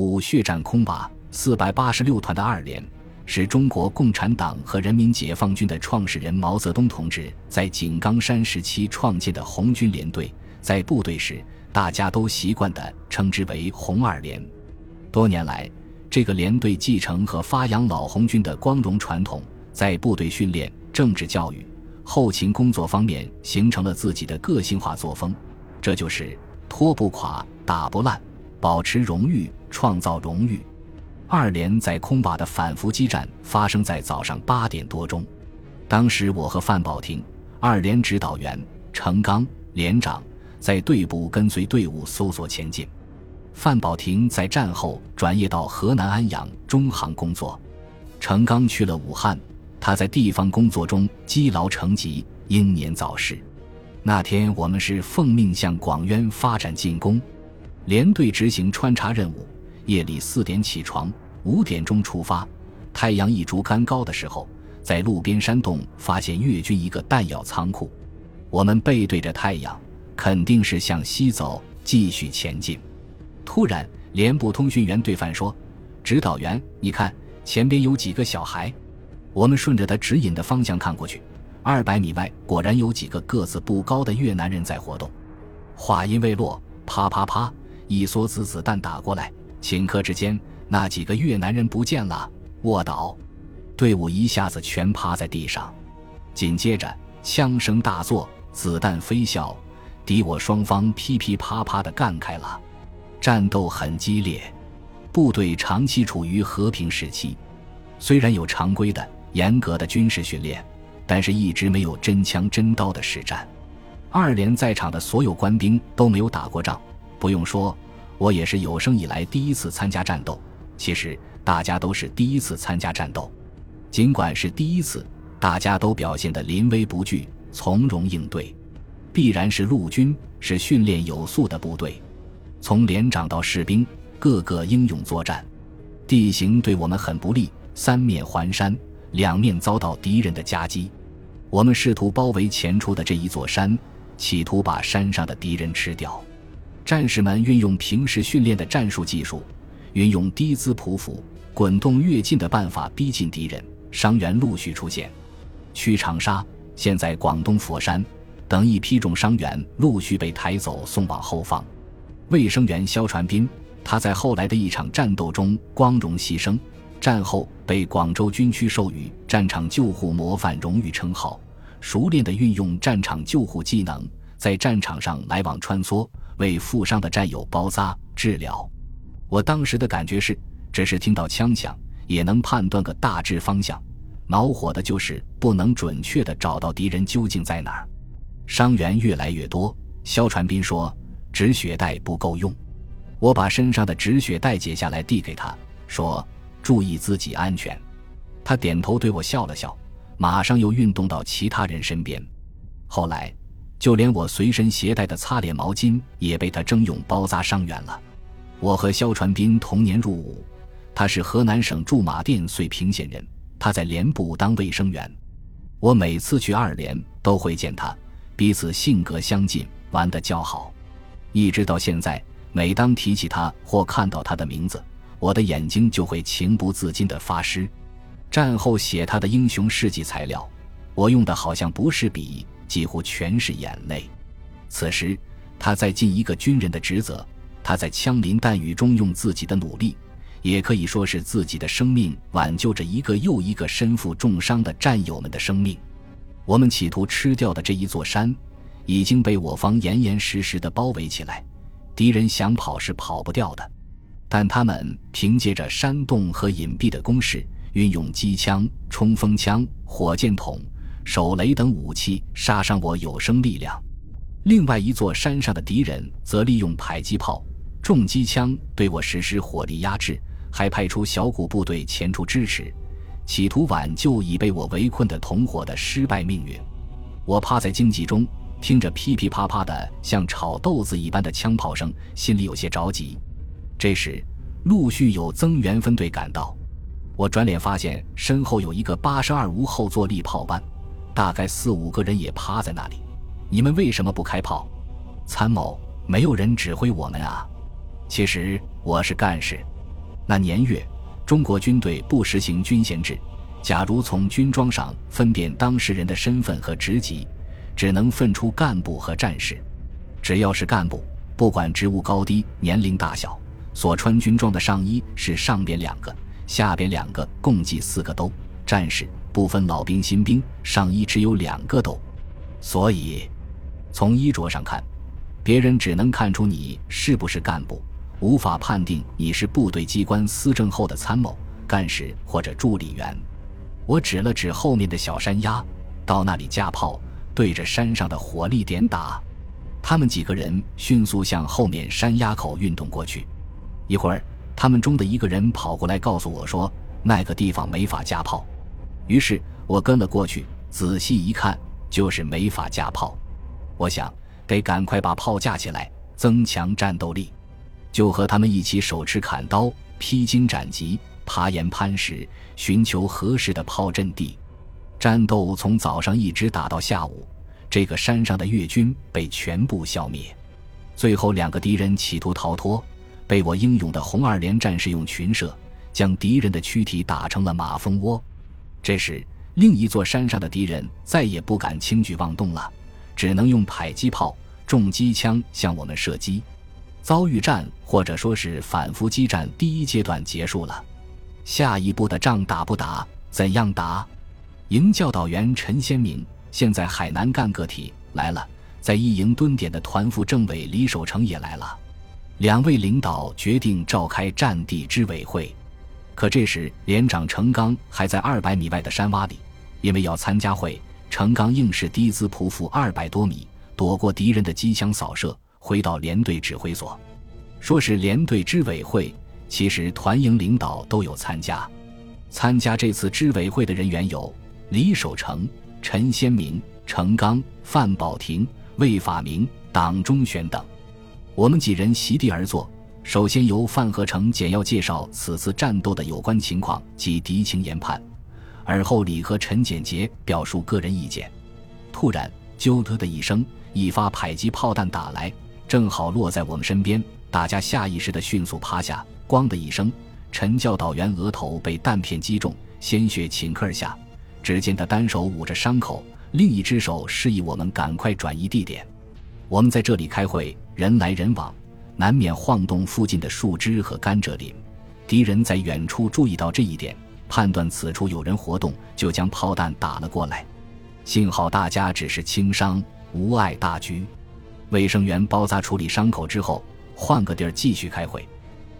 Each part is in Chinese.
五血战空拔，四百八十六团的二连。是中国共产党和人民解放军的创始人毛泽东同志在井冈山时期创建的红军连队，在部队时大家都习惯地称之为“红二连”。多年来，这个连队继承和发扬老红军的光荣传统，在部队训练、政治教育、后勤工作方面形成了自己的个性化作风。这就是拖不垮、打不烂、保持荣誉、创造荣誉。二连在空瓦的反伏击战发生在早上八点多钟，当时我和范宝霆、二连指导员程刚连长在队部跟随队伍搜索前进。范宝霆在战后转业到河南安阳中行工作，程刚去了武汉，他在地方工作中积劳成疾，英年早逝。那天我们是奉命向广渊发展进攻，连队执行穿插任务。夜里四点起床，五点钟出发。太阳一竹竿高的时候，在路边山洞发现越军一个弹药仓库。我们背对着太阳，肯定是向西走，继续前进。突然，连部通讯员对范说：“指导员，你看前边有几个小孩。”我们顺着他指引的方向看过去，二百米外果然有几个个子不高的越南人在活动。话音未落，啪啪啪，一梭子子弹打过来。顷刻之间，那几个越南人不见了，卧倒，队伍一下子全趴在地上。紧接着，枪声大作，子弹飞啸，敌我双方噼噼啪啪的干开了，战斗很激烈。部队长期处于和平时期，虽然有常规的、严格的军事训练，但是一直没有真枪真刀的实战。二连在场的所有官兵都没有打过仗，不用说。我也是有生以来第一次参加战斗。其实大家都是第一次参加战斗，尽管是第一次，大家都表现得临危不惧，从容应对。必然是陆军是训练有素的部队，从连长到士兵，个个英勇作战。地形对我们很不利，三面环山，两面遭到敌人的夹击。我们试图包围前出的这一座山，企图把山上的敌人吃掉。战士们运用平时训练的战术技术，运用低姿匍匐、滚动跃进的办法逼近敌人。伤员陆续出现，去长沙，现在广东佛山等一批重伤员陆续被抬走送往后方。卫生员肖传斌，他在后来的一场战斗中光荣牺牲，战后被广州军区授予战场救护模范荣誉称号，熟练地运用战场救护技能，在战场上来往穿梭。为负伤的战友包扎治疗，我当时的感觉是，只是听到枪响也能判断个大致方向，恼火的就是不能准确的找到敌人究竟在哪儿。伤员越来越多，肖传斌说止血带不够用，我把身上的止血带解下来递给他，说注意自己安全。他点头对我笑了笑，马上又运动到其他人身边。后来。就连我随身携带的擦脸毛巾也被他征用包扎伤员了。我和肖传斌同年入伍，他是河南省驻马店遂平县人，他在连部当卫生员。我每次去二连都会见他，彼此性格相近，玩得较好。一直到现在，每当提起他或看到他的名字，我的眼睛就会情不自禁地发湿。战后写他的英雄事迹材料，我用的好像不是笔。几乎全是眼泪。此时，他在尽一个军人的职责。他在枪林弹雨中用自己的努力，也可以说是自己的生命，挽救着一个又一个身负重伤的战友们的生命。我们企图吃掉的这一座山，已经被我方严严实实的包围起来。敌人想跑是跑不掉的，但他们凭借着山洞和隐蔽的工事，运用机枪、冲锋枪、火箭筒。手雷等武器杀伤我有生力量，另外一座山上的敌人则利用迫击炮、重机枪对我实施火力压制，还派出小股部队前出支持，企图挽救已被我围困的同伙的失败命运。我趴在荆棘中，听着噼噼啪啪的像炒豆子一般的枪炮声，心里有些着急。这时，陆续有增援分队赶到，我转脸发现身后有一个八十二无后坐力炮班。大概四五个人也趴在那里，你们为什么不开炮？参谋，没有人指挥我们啊！其实我是干事，那年月，中国军队不实行军衔制，假如从军装上分辨当事人的身份和职级，只能分出干部和战士。只要是干部，不管职务高低、年龄大小，所穿军装的上衣是上边两个，下边两个，共计四个兜。战士不分老兵新兵，上衣只有两个兜。所以，从衣着上看，别人只能看出你是不是干部，无法判定你是部队机关司政后的参谋、干事或者助理员。我指了指后面的小山崖，到那里架炮，对着山上的火力点打。他们几个人迅速向后面山崖口运动过去。一会儿，他们中的一个人跑过来告诉我说：“那个地方没法架炮。”于是我跟了过去，仔细一看，就是没法架炮。我想得赶快把炮架起来，增强战斗力。就和他们一起手持砍刀，披荆斩棘，爬岩攀石，寻求合适的炮阵地。战斗从早上一直打到下午。这个山上的越军被全部消灭，最后两个敌人企图逃脱，被我英勇的红二连战士用群射将敌人的躯体打成了马蜂窝。这时，另一座山上的敌人再也不敢轻举妄动了，只能用迫击炮、重机枪向我们射击。遭遇战或者说是反复激战第一阶段结束了，下一步的仗打不打？怎样打？营教导员陈先明。现在海南干个体来了，在一营蹲点的团副政委李守成也来了，两位领导决定召开战地支委会。可这时连长程刚还在二百米外的山洼里，因为要参加会，程刚硬是低姿匍匐二百多米，躲过敌人的机枪扫射，回到连队指挥所。说是连队支委会，其实团营领导都有参加。参加这次支委会的人员有李守成。陈先明、程刚、范宝廷、魏法明、党中选等，我们几人席地而坐。首先由范和成简要介绍此次战斗的有关情况及敌情研判，而后李和陈简洁表述个人意见。突然，啾的的一声，一发迫击炮弹打来，正好落在我们身边。大家下意识地迅速趴下。咣的一声，陈教导员额头被弹片击中，鲜血顷刻而下。只见他单手捂着伤口，另一只手示意我们赶快转移地点。我们在这里开会，人来人往，难免晃动附近的树枝和甘蔗林。敌人在远处注意到这一点，判断此处有人活动，就将炮弹打了过来。幸好大家只是轻伤，无碍大局。卫生员包扎处理伤口之后，换个地儿继续开会。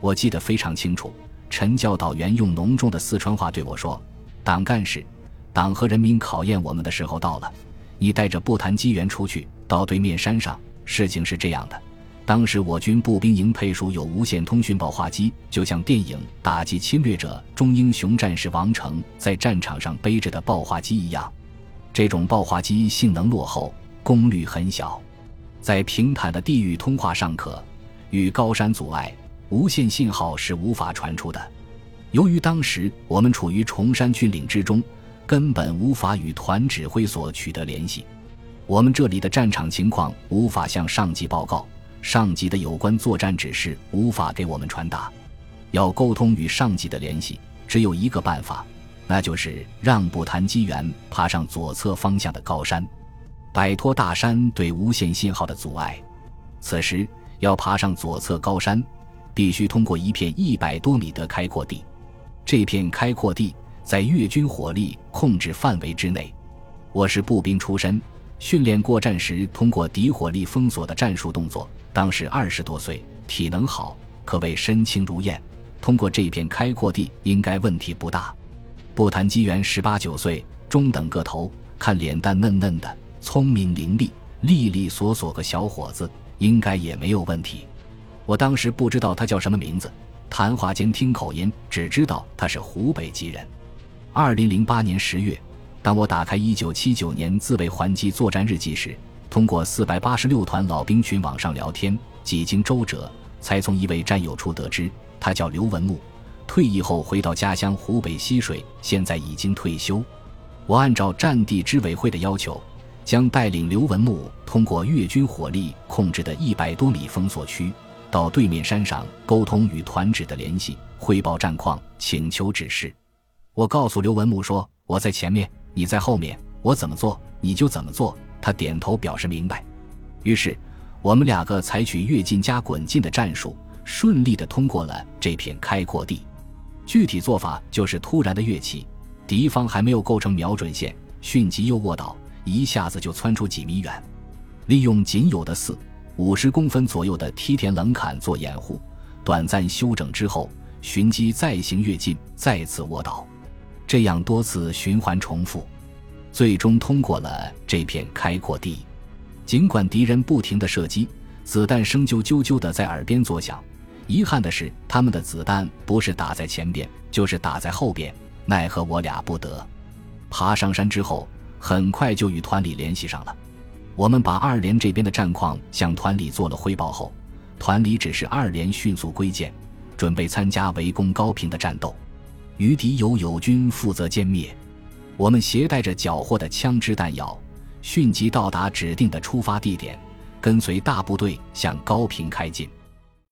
我记得非常清楚，陈教导员用浓重的四川话对我说：“党干事。”党和人民考验我们的时候到了，你带着步谈机缘出去到对面山上。事情是这样的，当时我军步兵营配属有无线通讯报话机，就像电影《打击侵略者》中英雄战士王成在战场上背着的报话机一样。这种报话机性能落后，功率很小，在平坦的地域通话尚可，与高山阻碍，无线信号是无法传出的。由于当时我们处于崇山峻岭之中。根本无法与团指挥所取得联系，我们这里的战场情况无法向上级报告，上级的有关作战指示无法给我们传达。要沟通与上级的联系，只有一个办法，那就是让步谈机缘爬上左侧方向的高山，摆脱大山对无线信号的阻碍。此时要爬上左侧高山，必须通过一片一百多米的开阔地，这片开阔地。在越军火力控制范围之内，我是步兵出身，训练过战时通过敌火力封锁的战术动作。当时二十多岁，体能好，可谓身轻如燕。通过这片开阔地，应该问题不大。不谈机缘十八九岁，中等个头，看脸蛋嫩嫩的，聪明伶俐，利利索索个小伙子，应该也没有问题。我当时不知道他叫什么名字，谈话间听口音，只知道他是湖北籍人。二零零八年十月，当我打开一九七九年自卫还击作战日记时，通过四百八十六团老兵群网上聊天，几经周折，才从一位战友处得知，他叫刘文木，退役后回到家乡湖北溪水，现在已经退休。我按照战地支委会的要求，将带领刘文木通过越军火力控制的一百多米封锁区，到对面山上沟通与团指的联系，汇报战况，请求指示。我告诉刘文木说：“我在前面，你在后面，我怎么做你就怎么做。”他点头表示明白。于是，我们两个采取跃进加滚进的战术，顺利地通过了这片开阔地。具体做法就是突然的跃起，敌方还没有构成瞄准线，迅即又卧倒，一下子就窜出几米远，利用仅有的四。五十公分左右的梯田棱坎做掩护，短暂休整之后，寻机再行跃进，再次卧倒，这样多次循环重复，最终通过了这片开阔地。尽管敌人不停的射击，子弹声啾啾啾的在耳边作响。遗憾的是，他们的子弹不是打在前边，就是打在后边，奈何我俩不得。爬上山之后，很快就与团里联系上了。我们把二连这边的战况向团里做了汇报后，团里指示二连迅速归建，准备参加围攻高平的战斗。余敌由友军负责歼灭。我们携带着缴获的枪支弹药，迅即到达指定的出发地点，跟随大部队向高平开进。